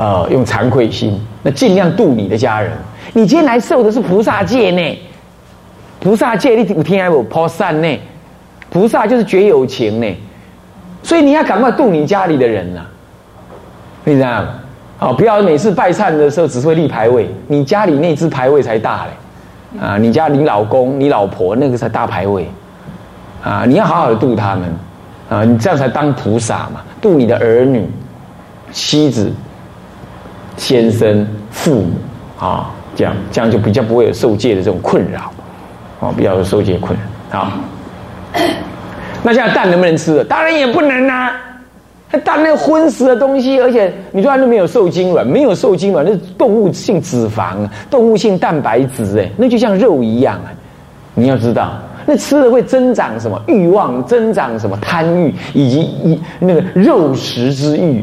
呃，用惭愧心，那尽量度你的家人。你今天来受的是菩萨戒呢，菩萨戒你有听有？菩萨呢，菩萨就是绝有情呢，所以你要赶快度你家里的人呐，你知道吗？哦，不要每次拜忏的时候只会立牌位，你家里那只牌位才大嘞，啊，你家你老公、你老婆那个才大牌位，啊，你要好好的度他们，啊，你这样才当菩萨嘛，度你的儿女、妻子、先生、父母，啊。这样，这样就比较不会有受戒的这种困扰，哦，比较有受戒困扰。啊，那现在蛋能不能吃？当然也不能啊！蛋那荤食的东西，而且你说它都没有受精卵，没有受精卵，那是动物性脂肪、动物性蛋白质，哎，那就像肉一样啊！你要知道，那吃了会增长什么欲望，增长什么贪欲，以及一那个肉食之欲，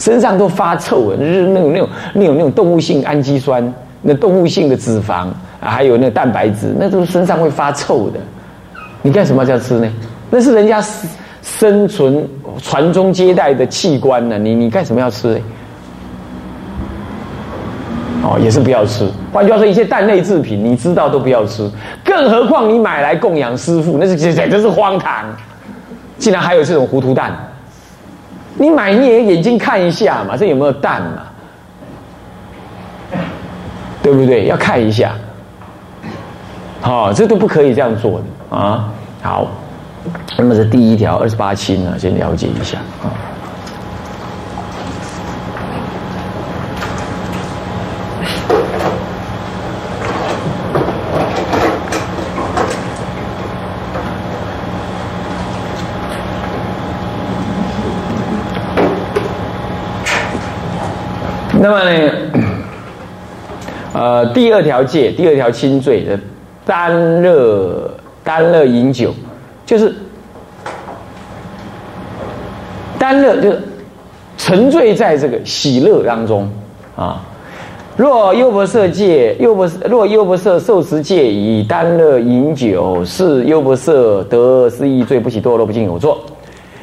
身上都发臭啊！就是那种那种那种那种动物性氨基酸。那动物性的脂肪，还有那个蛋白质，那都是身上会发臭的。你干什么要吃呢？那是人家生存传宗接代的器官呢。你你干什么要吃？哦，也是不要吃。换句话说，一些蛋类制品，你知道都不要吃。更何况你买来供养师傅，那是简直是荒唐。竟然还有这种糊涂蛋，你买你也眼睛看一下嘛，这有没有蛋嘛？对不对？要看一下，好，这都不可以这样做的啊。好，那么这第一条二十八期呢，先了解一下啊。那么呢？呃，第二条戒，第二条轻罪的单乐单乐饮酒，就是单乐就是沉醉在这个喜乐当中啊。若优婆塞戒，优婆若优婆塞受持戒以单乐饮酒，是优婆塞得失意罪，不起堕落，不尽有作。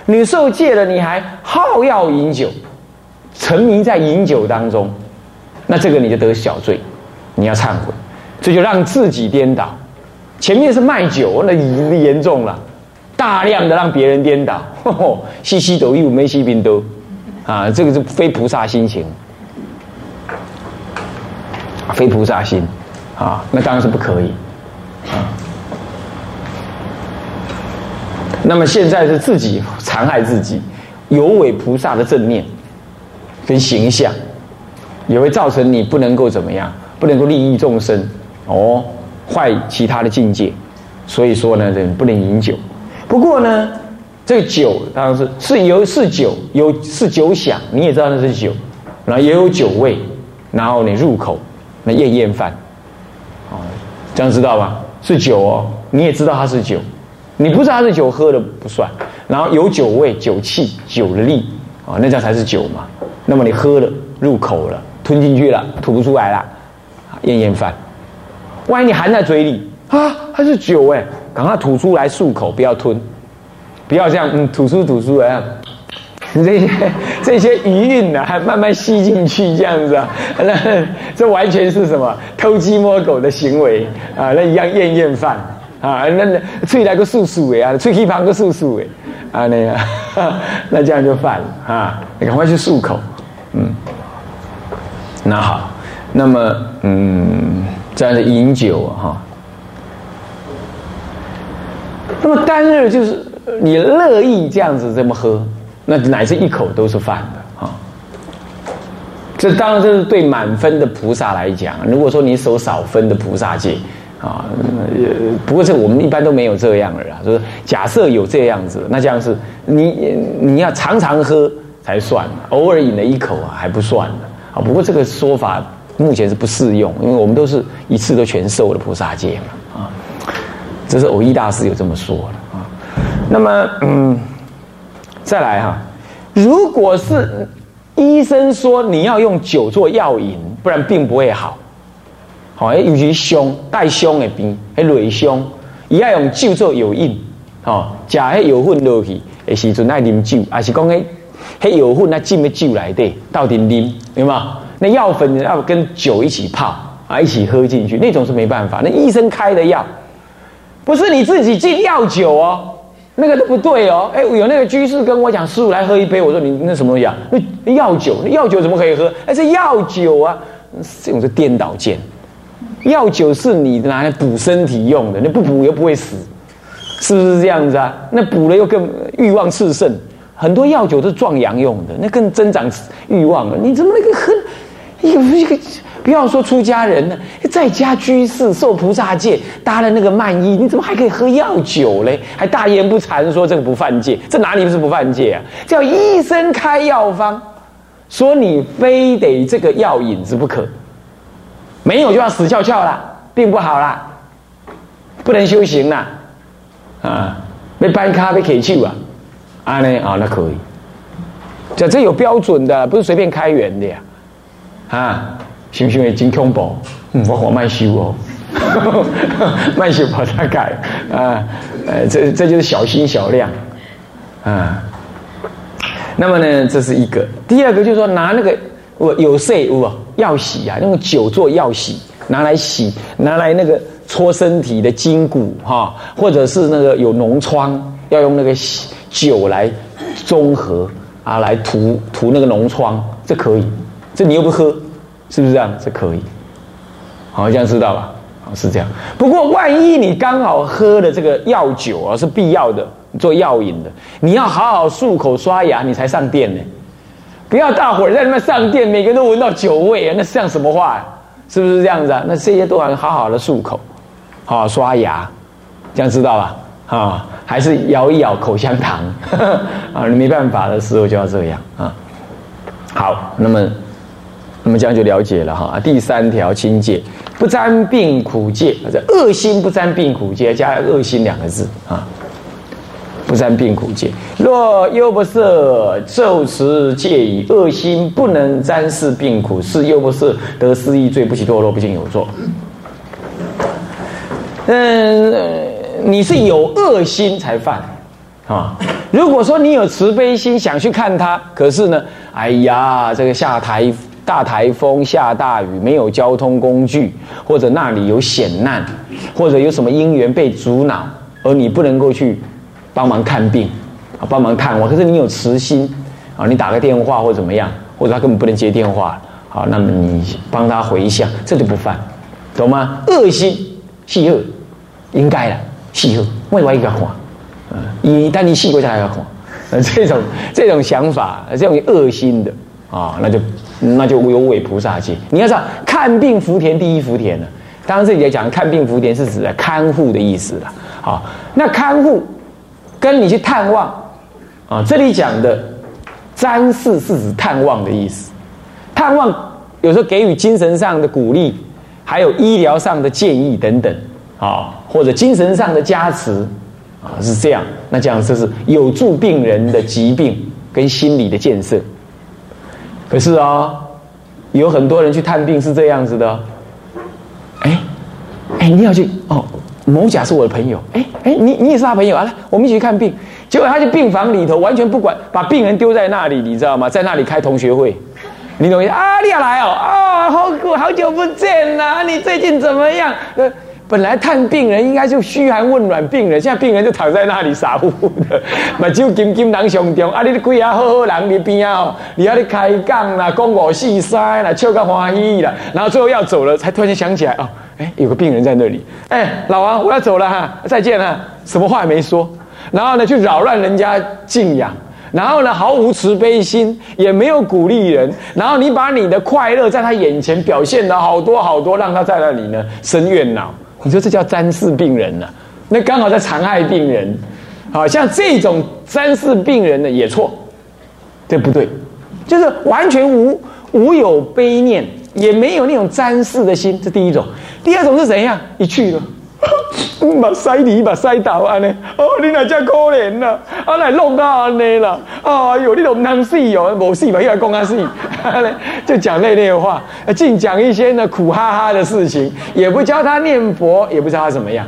你受戒了，你还好要饮酒，沉迷在饮酒当中，那这个你就得小罪。你要忏悔，这就让自己颠倒。前面是卖酒，那已严重了，大量的让别人颠倒，西西斗又没西宾都，啊，这个是非菩萨心情，非菩萨心，啊，那当然是不可以。啊，那么现在是自己残害自己，有违菩萨的正念跟形象，也会造成你不能够怎么样。不能够利益众生，哦，坏其他的境界，所以说呢，人不能饮酒。不过呢，这个酒当然是是有是酒，有是酒响，你也知道那是酒，然后也有酒味，然后你入口那咽咽饭，哦，这样知道吧？是酒哦，你也知道它是酒，你不知道它是酒喝了不算，然后有酒味、酒气、酒的力啊，那叫才是酒嘛。那么你喝了入口了，吞进去了，吐不出来了。咽咽饭，万一你含在嘴里啊，它是酒哎，赶快吐出来漱口，不要吞，不要这样嗯吐出吐出来，这些这些余韵呢，还慢慢吸进去这样子啊，那这完全是什么偷鸡摸狗的行为啊？那一样咽咽饭啊，那那吹来个漱漱哎啊，吹气旁个漱漱哎啊那个，那这样就犯了啊，你赶快去漱口，嗯，那好。那么，嗯，这样的饮酒哈，那么单日就是你乐意这样子这么喝，那乃至一口都是饭的啊。这当然这是对满分的菩萨来讲，如果说你守少分的菩萨戒啊，不过这我们一般都没有这样的啦。就是假设有这样子，那这样是你你要常常喝才算，偶尔饮了一口啊还不算的啊。不过这个说法。目前是不适用，因为我们都是一次都全受了菩萨戒嘛，啊，这是偶一大师有这么说的啊。那么，嗯，再来哈，如果是医生说你要用酒做药引，不然病不会好，好，尤其胸带胸的病，还内胸，伊要用酒做药引，哦，食迄药粉落去，的时阵爱啉酒，还是讲迄嘿有混那进没进来的，到底啉有没有？那药粉要跟酒一起泡啊，一起喝进去，那种是没办法。那医生开的药，不是你自己进药酒哦，那个都不对哦。哎，有那个居士跟我讲，师傅来喝一杯，我说你那什么东西啊？那药酒，那药酒怎么可以喝？哎，是药酒啊，这种是颠倒见。药酒是你拿来补身体用的，你不补又不会死，是不是这样子啊？那补了又更欲望炽盛，很多药酒都是壮阳用的，那更增长欲望了。你怎么那个喝？一个一个，不要说出家人了，在家居士受菩萨戒，搭了那个曼衣，你怎么还可以喝药酒嘞？还大言不惭说这个不犯戒，这哪里不是不犯戒啊？叫医生开药方，说你非得这个药引子不可，没有就要死翘翘啦，病不好啦，不能修行啦，啊，被搬咖被给救啊，啊呢啊那可以，这这有标准的，不是随便开源的呀。啊，行不行？金恐怖，嗯，我好慢修哦，慢修把它改啊，呃，这这就是小心小量啊。那么呢，这是一个。第二个就是说，拿那个我有色物药洗啊，用酒做药洗，拿来洗，拿来那个搓身体的筋骨哈，或者是那个有脓疮，要用那个洗酒来中和啊，来涂涂那个脓疮，这可以。这你又不喝，是不是这样？这可以，好，这样知道吧？是这样。不过万一你刚好喝的这个药酒啊，是必要的，做药引的，你要好好漱口刷牙，你才上殿呢。不要大伙在那边上殿，每个人都闻到酒味啊，那像什么话？是不是这样子啊？那这些都要好好的漱口，好好刷牙，这样知道吧？啊，还是咬一咬口香糖 啊？你没办法的时候就要这样啊。好，那么。那么这样就了解了哈。第三条清戒，不沾病苦戒，这恶心不沾病苦戒，加恶心两个字啊。不沾病苦戒，若又不摄受持戒以恶心不能沾视病苦，是又不摄得失意罪，不起堕落，不仅有作。嗯，你是有恶心才犯啊。如果说你有慈悲心，想去看他，可是呢，哎呀，这个下台。大台风下大雨，没有交通工具，或者那里有险难，或者有什么因缘被阻挠，而你不能够去帮忙看病啊，帮忙看，我。可是你有慈心啊，你打个电话或怎么样，或者他根本不能接电话，好，那么你帮他回向，这就不犯，懂吗？恶心细恶，应该的细恶，为外一个话，嗯，你但你细过才要话，呃，这种这种想法，这种恶心的啊，那就。那就有违菩萨戒。你要知道，看病福田第一福田呢。当然这里在讲看病福田是指的看护的意思了。好，那看护跟你去探望啊，这里讲的瞻视是指探望的意思。探望有时候给予精神上的鼓励，还有医疗上的建议等等啊，或者精神上的加持啊，是这样。那这样就是有助病人的疾病跟心理的建设。可是啊，有很多人去探病是这样子的。哎，哎，你要去哦，某甲是我的朋友。哎哎，你你也是他朋友啊？来，我们一起去看病。结果他去病房里头，完全不管，把病人丢在那里，你知道吗？在那里开同学会。你懂意思啊？你要来哦？啊，好久好久不见呐！你最近怎么样？本来探病人应该就嘘寒问暖病人，现在病人就躺在那里傻乎乎的，目睭金金人上吊，啊，你几啊好好人你边啊，你要你开讲啦，讲五四三啦，笑个欢喜啦，然后最后要走了，才突然间想起来哦，哎，有个病人在那里，哎，老王我要走了哈，再见了，什么话也没说，然后呢去扰乱人家静养，然后呢毫无慈悲心，也没有鼓励人，然后你把你的快乐在他眼前表现的好多好多，让他在那里呢生怨恼。你说这叫瞻视病人呢？那刚好在残害病人，好像这种瞻视病人呢也错，这不对？就是完全无无有悲念，也没有那种瞻视的心，这第一种。第二种是怎样？你去了，把塞你把塞倒安呢？哦，你哪叫可怜呐？啊，来弄到安尼了？哎呦，你都唔能死哦，无死嘛，又来讲啊死，就讲那类的话，净讲一些呢苦哈哈的事情，也不教他念佛，也不知道他怎么样。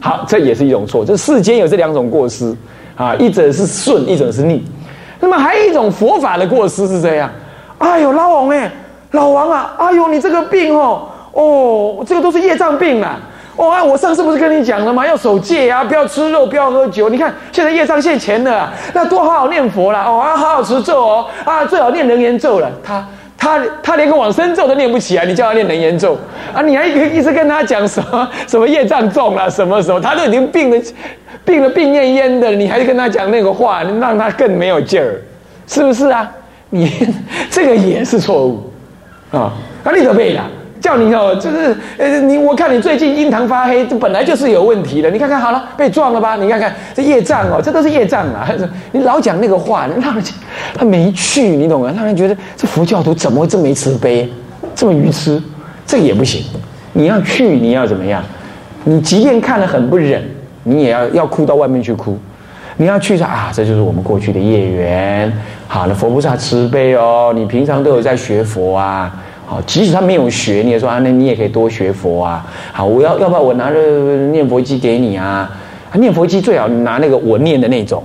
好，这也是一种错。这世间有这两种过失啊，一者是顺，一者是逆。那么还有一种佛法的过失是这样，哎呦，老王哎，老王啊，哎呦，你这个病哦，哦，这个都是业障病啊。哦啊，我上次不是跟你讲了吗？要守戒啊，不要吃肉，不要喝酒。你看现在业障现前了，那多好好念佛了哦，啊，好好持咒哦，啊，最好念人言咒了。他他他连个往生咒都念不起来，你叫他念人言咒啊？你还一直跟他讲什么什么业障重了？什么时候他都已经病了，病了病恹恹的，你还跟他讲那个话，让他更没有劲儿，是不是啊？你 这个也是错误啊！啊，你都背了。叫你哦，就是呃，你我看你最近印堂发黑，这本来就是有问题的。你看看好了，被撞了吧？你看看这业障哦，这都是业障啊！你老讲那个话，让人他没趣，你懂吗？让人觉得这佛教徒怎么会这么没慈悲，这么愚痴？这也不行。你要去，你要怎么样？你即便看了很不忍，你也要要哭到外面去哭。你要去说啊，这就是我们过去的业缘。好了，佛菩萨慈悲哦，你平常都有在学佛啊。好，即使他没有学，你也说啊，那你也可以多学佛啊。好，我要要不要我拿着念佛机给你啊？念佛机最好拿那个我念的那种。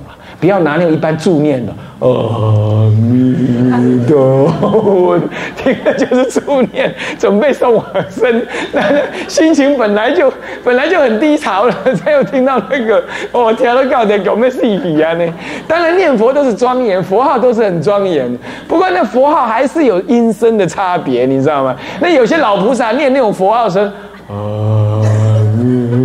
不要拿那种一般助念的，阿弥陀佛，听的就是助念，准备送往生。那 心情本来就本来就很低潮了，才有听到那个哦，听到告的有没有细皮啊？呢，当然念佛都是庄严，佛号都是很庄严。不过那佛号还是有音声的差别，你知道吗？那有些老菩萨念那种佛号声，阿弥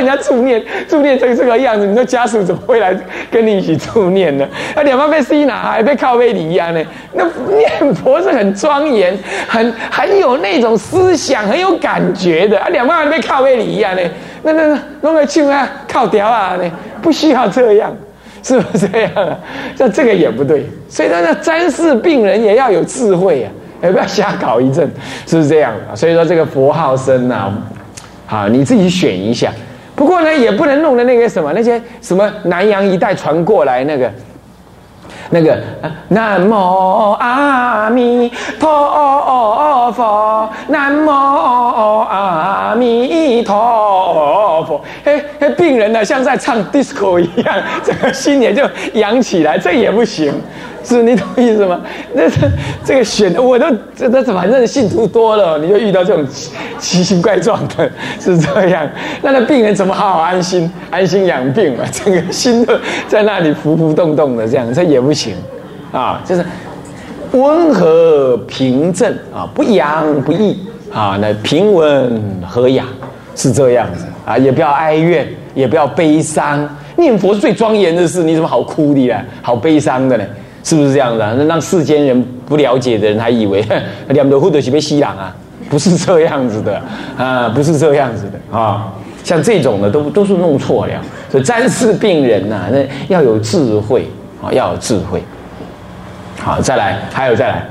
人家助念，助念成这个样子，你说家属怎么会来跟你一起助念呢？啊，两方被吸哪，还被靠背一样呢？那念佛是很庄严，很很有那种思想，很有感觉的啊，两方还被靠背一样呢？那那弄个唱啊，靠屌啊呢？不需要这样，是不是这样啊？这这个也不对，所以说那瞻视病人也要有智慧啊。也不要瞎搞一阵？是不是这样的？所以说这个佛号声呐，好，你自己选一下。不过呢，也不能弄的那个什么，那些什么南洋一带传过来那个，那个南无阿弥陀佛，南无阿弥陀佛。嘿，嘿，病人呢，像在唱 disco 一样，这个心也就扬起来，这也不行。是你懂意思吗？那这这个选的，我都这这反正信徒多了，你就遇到这种奇形怪状的，是这样。那那病人怎么好好安心安心养病嘛？整个心都在那里浮浮动动的，这样这也不行啊。就是温和平正啊，不扬不抑啊，那平稳和雅是这样子啊，也不要哀怨，也不要悲伤。念佛是最庄严的事，你怎么好哭的呀？好悲伤的呢？是不是这样的？那让世间人不了解的人还以为 两头护的是被吸氧啊？不是这样子的啊，不是这样子的啊。像这种的都都是弄错了。所以瞻视病人呐，那要有智慧啊，要有智慧。好，再来，还有再来，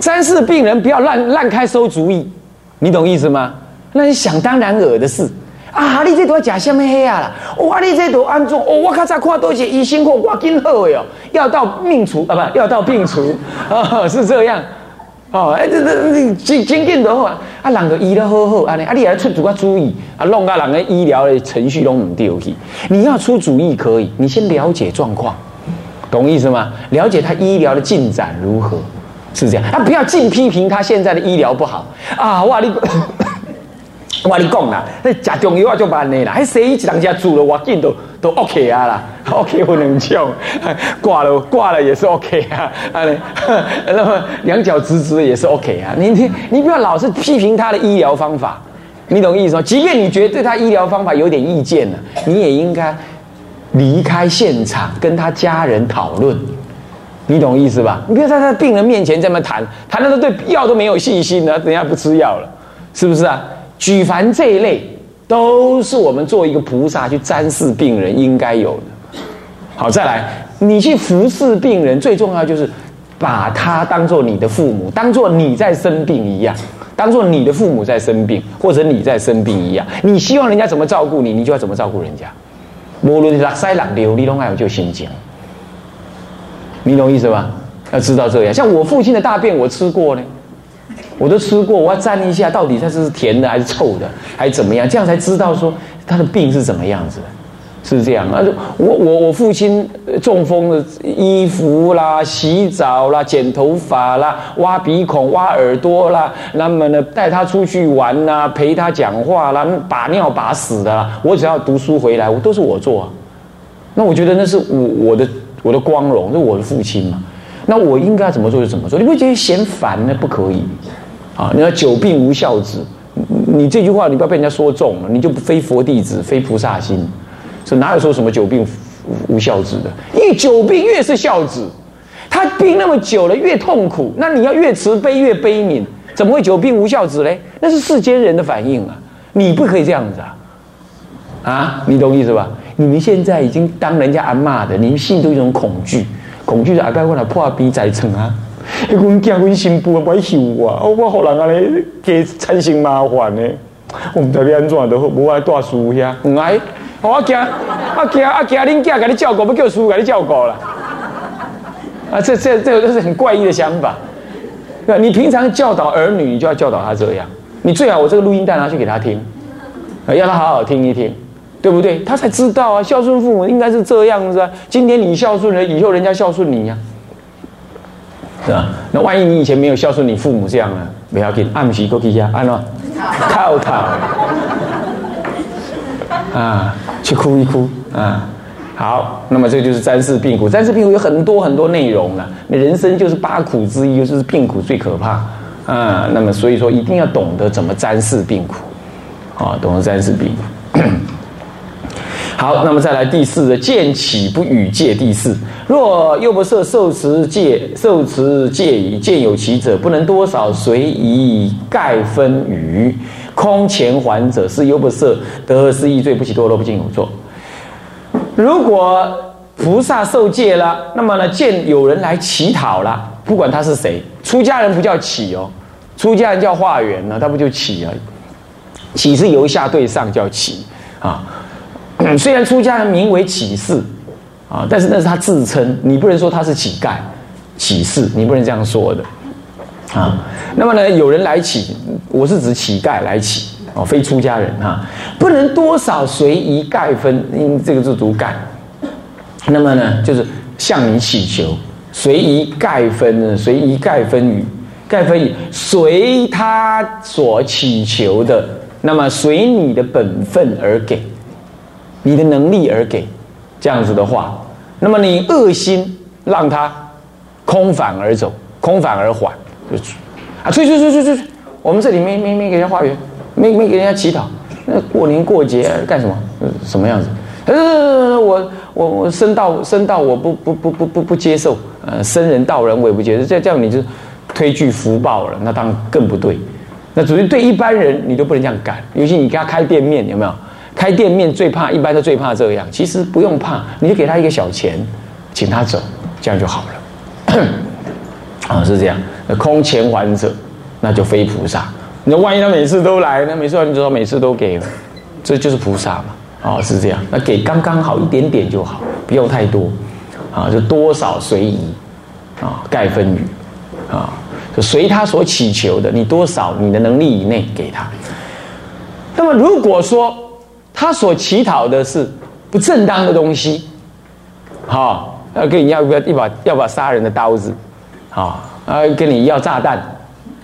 瞻视病人不要乱乱开馊主意，你懂意思吗？那是想当然尔的事。啊！你这都要假什么黑啊啦？哇！你这都安怎？哦，我刚才看多些医生或挂金好哟，要到命除啊，不要到病除啊，是这样哦。哎，这这你真真紧的话，啊，人个医得好好，安尼啊，你还出主个主意啊，弄个人个医疗的程序拢唔丢去。你要出主意可以，你先了解状况，懂意思吗？了解他医疗的进展如何，是这样。啊，不要尽批评他现在的医疗不好啊！哇，你。我跟你讲啦，那食中药就慢的啦，还西医一人家煮了，我见都都 OK 啊啦，OK 不能救，挂了挂了也是 OK 啊，啊那么两脚直直也是 OK 啊。你你你不要老是批评他的医疗方法，你懂意思吗？即便你觉得对他医疗方法有点意见了，你也应该离开现场跟他家人讨论，你懂意思吧？你不要在他病人面前这么谈，谈的都对药都没有信心了，等下不吃药了，是不是啊？举凡这一类，都是我们做一个菩萨去瞻视病人应该有的。好，再来，你去服侍病人，最重要就是把他当做你的父母，当做你在生病一样，当做你的父母在生病，或者你在生病一样。你希望人家怎么照顾你，你就要怎么照顾人家。无论拉塞拉流，你都爱有就心讲，你懂意思吧？要知道这样。像我父亲的大便，我吃过呢。我都吃过，我要蘸一下，到底它是甜的还是臭的，还是怎么样？这样才知道说他的病是怎么样子的。是这样啊，我我我父亲中风的衣服啦、洗澡啦、剪头发啦、挖鼻孔、挖耳朵啦，那么呢带他出去玩啦、陪他讲话啦、把尿把屎的啦，我只要读书回来，我都是我做啊。那我觉得那是我我的我的光荣，那我的父亲嘛。那我应该怎么做就怎么做，你不觉得嫌烦呢？不可以啊！你要久病无孝子，你这句话你不要被人家说中了，你就非佛弟子，非菩萨心。所以哪有说什么久病无孝子的？越久病越是孝子，他病那么久了越痛苦，那你要越慈悲越悲悯，怎么会久病无孝子嘞？那是世间人的反应啊！你不可以这样子啊！啊，你懂意思吧？你们现在已经当人家阿骂的，你们心都一种恐惧，恐惧是阿盖我来破鼻在撑啊！我惊我新妇不爱休啊！我互人安尼给产生麻烦呢，我们这边安怎都无爱大树遐，唔爱。我惊，我惊，我惊恁囝给你照顾，不叫叔给你照顾了。啊，这这这个都是很怪异的想法。对你平常教导儿女，你就要教导他这样。你最好我这个录音带拿去给他听，要他好好听一听，对不对？他才知道啊，孝顺父母应该是这样子啊。今天你孝顺了，以后人家孝顺你呀，是吧？那万一你以前没有孝顺你父母这样呢？不要紧，暗时过去呀，安了，靠他啊。去哭一哭啊！好，那么这就是沾世病苦。沾世病苦有很多很多内容了。你人生就是八苦之一，就是病苦最可怕啊。那么所以说，一定要懂得怎么沾世病苦啊，懂得沾世病苦。好，那么再来第四的见起不与戒第四。若又不设受持戒，受持戒已见有其者，不能多少随意盖分语。空前还者是又不色得失意罪不起堕落不尽有作。如果菩萨受戒了，那么呢见有人来乞讨了，不管他是谁，出家人不叫乞哦，出家人叫化缘呢，他不就乞而已。乞是由下对上叫乞啊。嗯 虽然出家人名为乞士啊，但是那是他自称，你不能说他是乞丐、乞士，你不能这样说的。啊，那么呢，有人来乞，我是指乞丐来乞哦，非出家人哈，不能多少随意盖分，因这个字读盖。那么呢，就是向你乞求，随意盖分呢，随意盖分语，盖分语随他所祈求的，那么随你的本分而给，你的能力而给，这样子的话，那么你恶心让他空返而走，空返而还。就啊，去去去去去！我们这里没没没给人家化缘，没没给人家乞讨。那过年过节干什么？什么样子？呃，我我我生道生道，我不不不不不不接受。呃，生人道人我也不接受。这这样你就推拒福报了，那当然更不对。那主要对一般人你都不能这样干，尤其你给他开店面，有没有？开店面最怕，一般都最怕这样。其实不用怕，你就给他一个小钱，请他走，这样就好了。啊，是这样。那空前还者，那就非菩萨。那万一他每次都来，那每次你知道每次都给了，这就是菩萨嘛？啊，是这样。那给刚刚好一点点就好，不用太多。啊，就多少随意。啊，盖分语。啊，就随他所祈求的，你多少你的能力以内给他。那么如果说他所乞讨的是不正当的东西，好，要跟你要不要一把要把杀人的刀子，啊。啊，跟你要炸弹，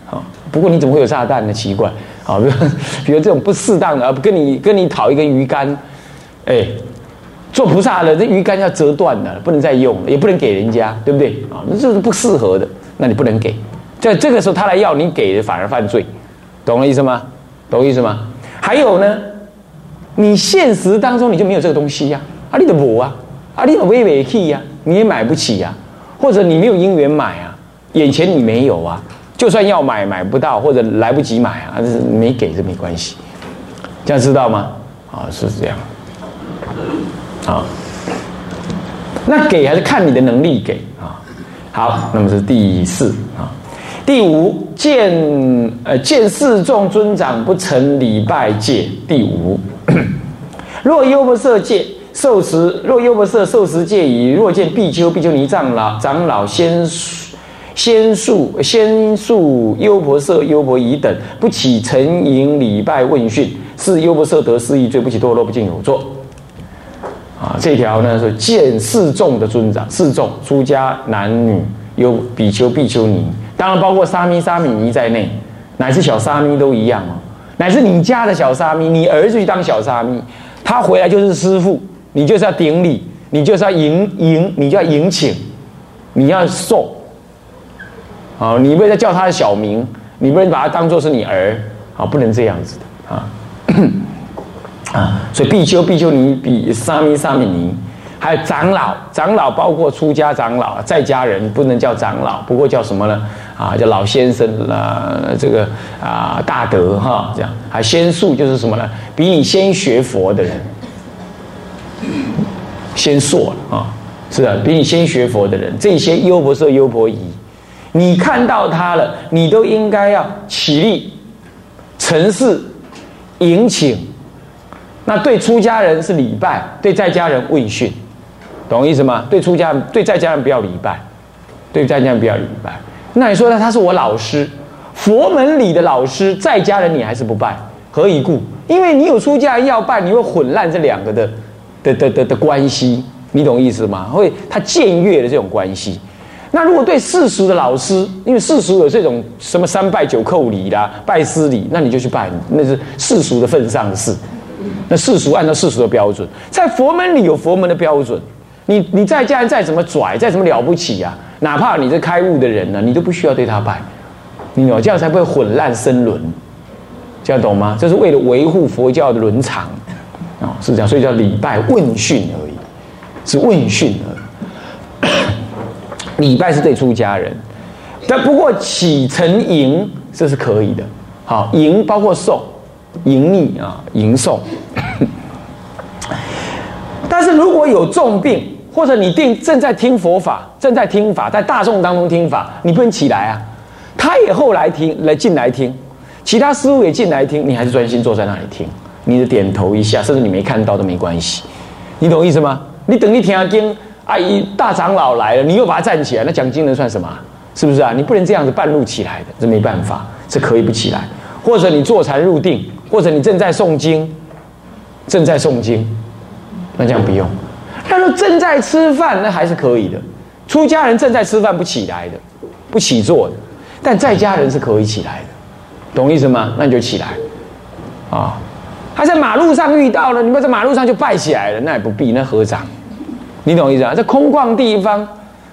好，不过你怎么会有炸弹呢？奇怪，好，比 如比如这种不适当的，跟你跟你讨一根鱼竿，哎，做菩萨的这鱼竿要折断的，不能再用，也不能给人家，对不对？啊，那这是不适合的，那你不能给，在这个时候他来要你给的反而犯罪，懂了意思吗？懂意思吗？还有呢，你现实当中你就没有这个东西呀，啊，你的补啊，啊，你的微微气呀，你也买不起呀，或者你没有因缘买啊。眼前你没有啊，就算要买买不到或者来不及买啊，是没给这没关系，这样知道吗？啊，是这样，啊，那给还是看你的能力给啊。好，那么是第四啊，第五见呃见四众尊长不成礼拜戒第五，若优不设戒受持，若优不设受持戒已，若见比丘、比丘尼长老长老先。先述先述优婆塞、优婆夷等不起沉吟礼拜问讯，是优婆塞得失意罪，不起堕落，不敬有作。啊，这条呢是见四众的尊长，四众出家男女有比丘、比丘尼，当然包括沙弥、沙弥尼在内，乃至小沙弥都一样哦。乃至你家的小沙弥，你儿子去当小沙弥，他回来就是师傅，你就是要顶礼，你就是要迎迎，你就要迎请，你要受。啊，你不能叫他的小名，你不能把他当做是你儿，啊，不能这样子的啊。啊，所以比丘、比丘尼、比沙弥、沙弥尼，还有长老，长老包括出家长老，在家人不能叫长老，不过叫什么呢？啊，叫老先生啦，这个啊大德哈，这样，还先术就是什么呢？比你先学佛的人，先硕啊，是啊，比你先学佛的人，这些优婆塞、优婆夷，你看到他了，你都应该要起立，陈示，迎请。那对出家人是礼拜，对在家人问讯，懂意思吗？对出家人对在家人不要礼拜，对在家人不要礼拜。那你说呢？他是我老师，佛门里的老师，在家人你还是不拜，何以故？因为你有出家人要拜，你会混乱这两个的的的的的关系，你懂意思吗？会他僭越的这种关系。那如果对世俗的老师，因为世俗有这种什么三拜九叩礼啦、拜师礼，那你就去拜，那是世俗的份上的事。那世俗按照世俗的标准，在佛门里有佛门的标准。你你在家再怎么拽，再怎么了不起啊，哪怕你是开悟的人呢，你都不需要对他拜。你懂？这样才不会混乱生伦。这样懂吗？这是为了维护佛教的伦常啊，是这样。所以叫礼拜问讯而已，是问讯而已。礼拜是对出家人，但不过起承迎这是可以的。好，迎包括送。迎逆啊，迎送。但是如果有重病，或者你定正在听佛法，正在听法，在大众当中听法，你不能起来啊。他也后来听，来进来听，其他师傅也进来听，你还是专心坐在那里听。你的点头一下，甚至你没看到都没关系。你懂意思吗？你等你听啊经，阿姨大长老来了，你又把他站起来，那讲经能算什么？是不是啊？你不能这样子半路起来的，这没办法，这可以不起来。或者你坐禅入定。或者你正在诵经，正在诵经，那这样不用。他说正在吃饭，那还是可以的。出家人正在吃饭不起来的，不起坐的，但在家人是可以起来的，懂意思吗？那你就起来，啊，他在马路上遇到了，你们在马路上就拜起来了，那也不必，那合掌，你懂意思啊？在空旷地方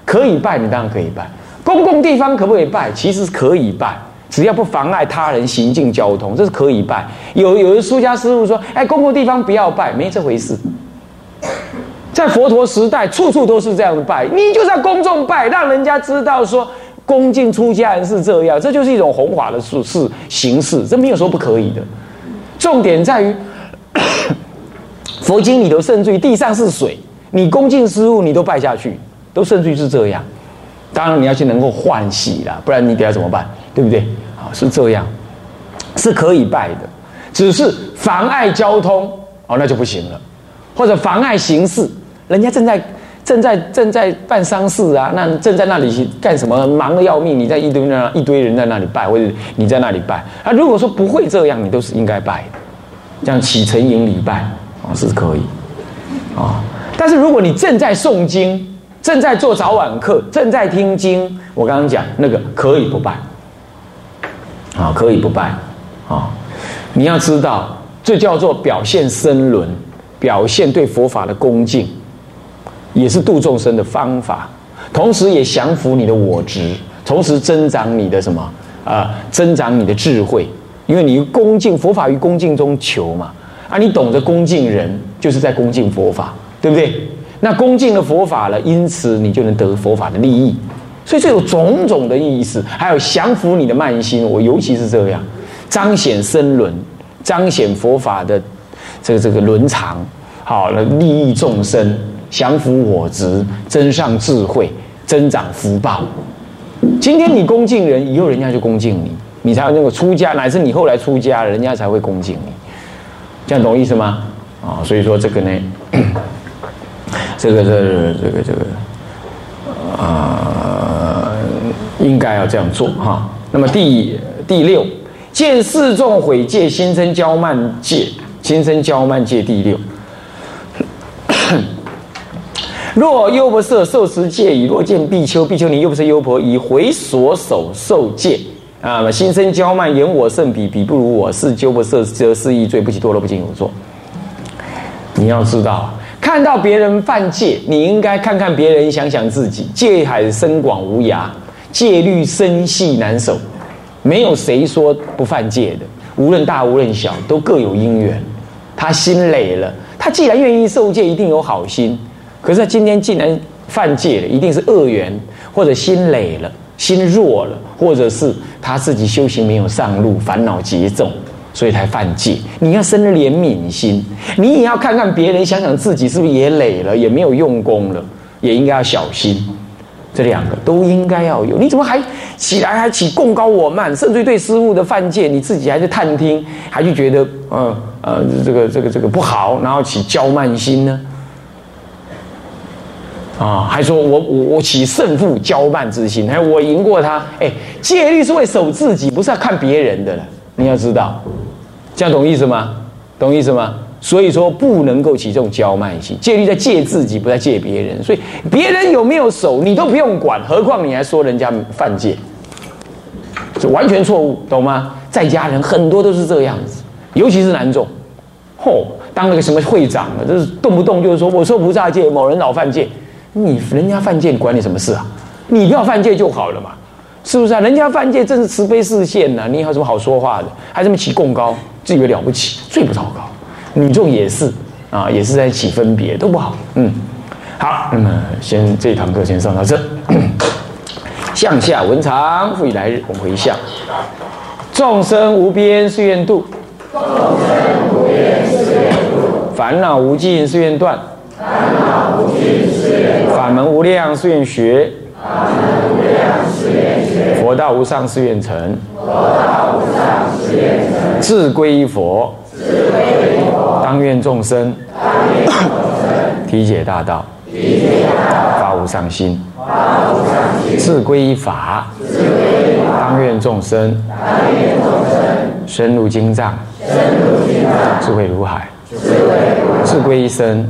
可以拜，你当然可以拜。公共地方可不可以拜？其实是可以拜。只要不妨碍他人行进交通，这是可以拜。有有的出家师傅说：“哎，公共地方不要拜，没这回事。”在佛陀时代，处处都是这样的拜。你就是要公众拜，让人家知道说恭敬出家人是这样，这就是一种弘法的事事形式。这没有说不可以的。重点在于 佛经里头，甚至于地上是水，你恭敬师傅，你都拜下去，都甚至于是这样。当然你要去能够换洗啦，不然你等下怎么办？对不对？啊，是这样，是可以拜的，只是妨碍交通哦，那就不行了，或者妨碍行事，人家正在正在正在办丧事啊，那正在那里干什么？忙得要命，你在一堆那一堆人在那里拜，或者你在那里拜啊？如果说不会这样，你都是应该拜的，这样启程迎礼拜啊是可以啊。但是如果你正在诵经，正在做早晚课，正在听经，我刚刚讲那个可以不拜。啊，可以不拜，啊，你要知道，这叫做表现深伦，表现对佛法的恭敬，也是度众生的方法，同时也降服你的我执，同时增长你的什么啊？增长你的智慧，因为你恭敬佛法于恭敬中求嘛，啊，你懂得恭敬人，就是在恭敬佛法，对不对？那恭敬了佛法了，因此你就能得佛法的利益。所以这有种种的意思，还有降服你的慢心，我尤其是这样，彰显深伦，彰显佛法的这个这个伦常，好了，利益众生，降服我执，增上智慧，增长福报。今天你恭敬人，以后人家就恭敬你，你才有那个出家，乃至你后来出家，人家才会恭敬你。这样懂意思吗？啊，所以说这个呢，这个这这个这个啊。应该要这样做哈。那么第第六，见四众毁戒，心生骄慢戒，心生骄慢戒第六。若优婆塞受持戒已，若见比丘，比丘尼又不是优婆，以回所手受戒啊，心生骄慢，言我甚彼，彼不如我，是优婆塞则是亦罪，不起堕落，不敬有作。你要知道，看到别人犯戒，你应该看看别人，想想自己。戒海深广无涯，戒律深细难守，没有谁说不犯戒的。无论大无论小，都各有因缘。他心累了，他既然愿意受戒，一定有好心。可是今天竟然犯戒了，一定是恶缘，或者心累了、心弱了，或者是他自己修行没有上路，烦恼极重，所以才犯戒。你要生怜悯心，你也要看看别人，想想自己是不是也累了，也没有用功了，也应该要小心。这两个都应该要有。你怎么还起来还起共高我慢，甚至对师傅的犯戒，你自己还是探听，还就觉得呃呃这个这个这个不好，然后起骄慢心呢？啊，还说我我我起胜负骄慢之心，还我赢过他。哎，戒律是为守自己，不是要看别人的了。你要知道，这样懂意思吗？懂意思吗？所以说不能够起这种骄慢心。戒律在戒自己，不在戒别人。所以别人有没有守，你都不用管，何况你还说人家犯戒，这完全错误，懂吗？在家人很多都是这样子，尤其是男众，嚯，当那个什么会长了，就是动不动就是说我说菩萨戒，某人老犯戒。你人家犯戒，管你什么事啊？你不要犯戒就好了嘛，是不是啊？人家犯戒正是慈悲视线呢，你有什么好说话的？还这么起贡高，自以为了不起，最不糟糕。女众也是啊，也是在起分别，都不好。嗯，好，那么先这堂课先上到这。向下文长，复以来日，我们回向。众生无边誓愿度，众生无边誓愿度，烦恼无尽誓愿断。法门无量誓愿学。法门无量誓愿学。佛道无上誓愿成。佛道无上誓愿成。自归佛。自归佛。当愿众生。当愿众生。体解大道。体解大道。发无上心。发无上心。自归法。自归法。当愿众生。当愿众生。深入经藏。深入经藏。智慧如海。智慧如海。自归一生。